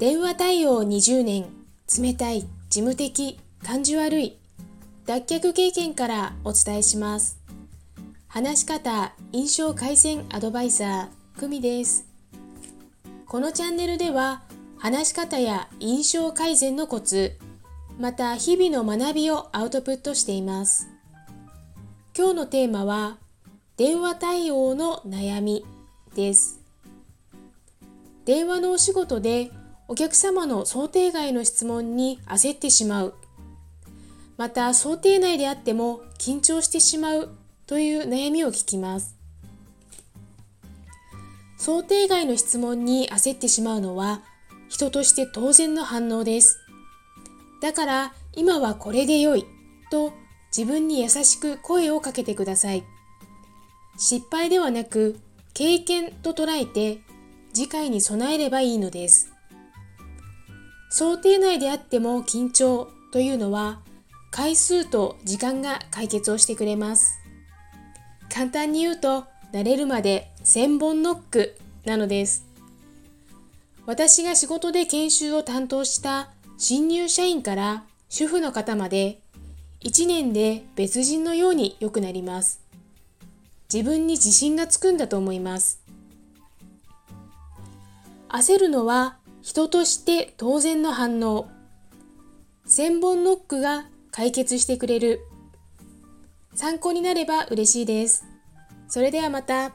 電話対応20年、冷たい、事務的、感じ悪い、脱却経験からお伝えします。話し方、印象改善アドバイザー、久美です。このチャンネルでは、話し方や印象改善のコツ、また日々の学びをアウトプットしています。今日のテーマは、電話対応の悩みです。電話のお仕事でお客様の想定外の質問に焦ってしまう。また想定内であっても緊張してしまうという悩みを聞きます。想定外の質問に焦ってしまうのは人として当然の反応です。だから今はこれで良いと自分に優しく声をかけてください。失敗ではなく経験と捉えて次回に備えればいいのです。想定内であっても緊張というのは回数と時間が解決をしてくれます。簡単に言うと慣れるまで1000本ノックなのです。私が仕事で研修を担当した新入社員から主婦の方まで1年で別人のように良くなります。自分に自信がつくんだと思います。焦るのは人として当然の反応。千本ノックが解決してくれる。参考になれば嬉しいです。それではまた。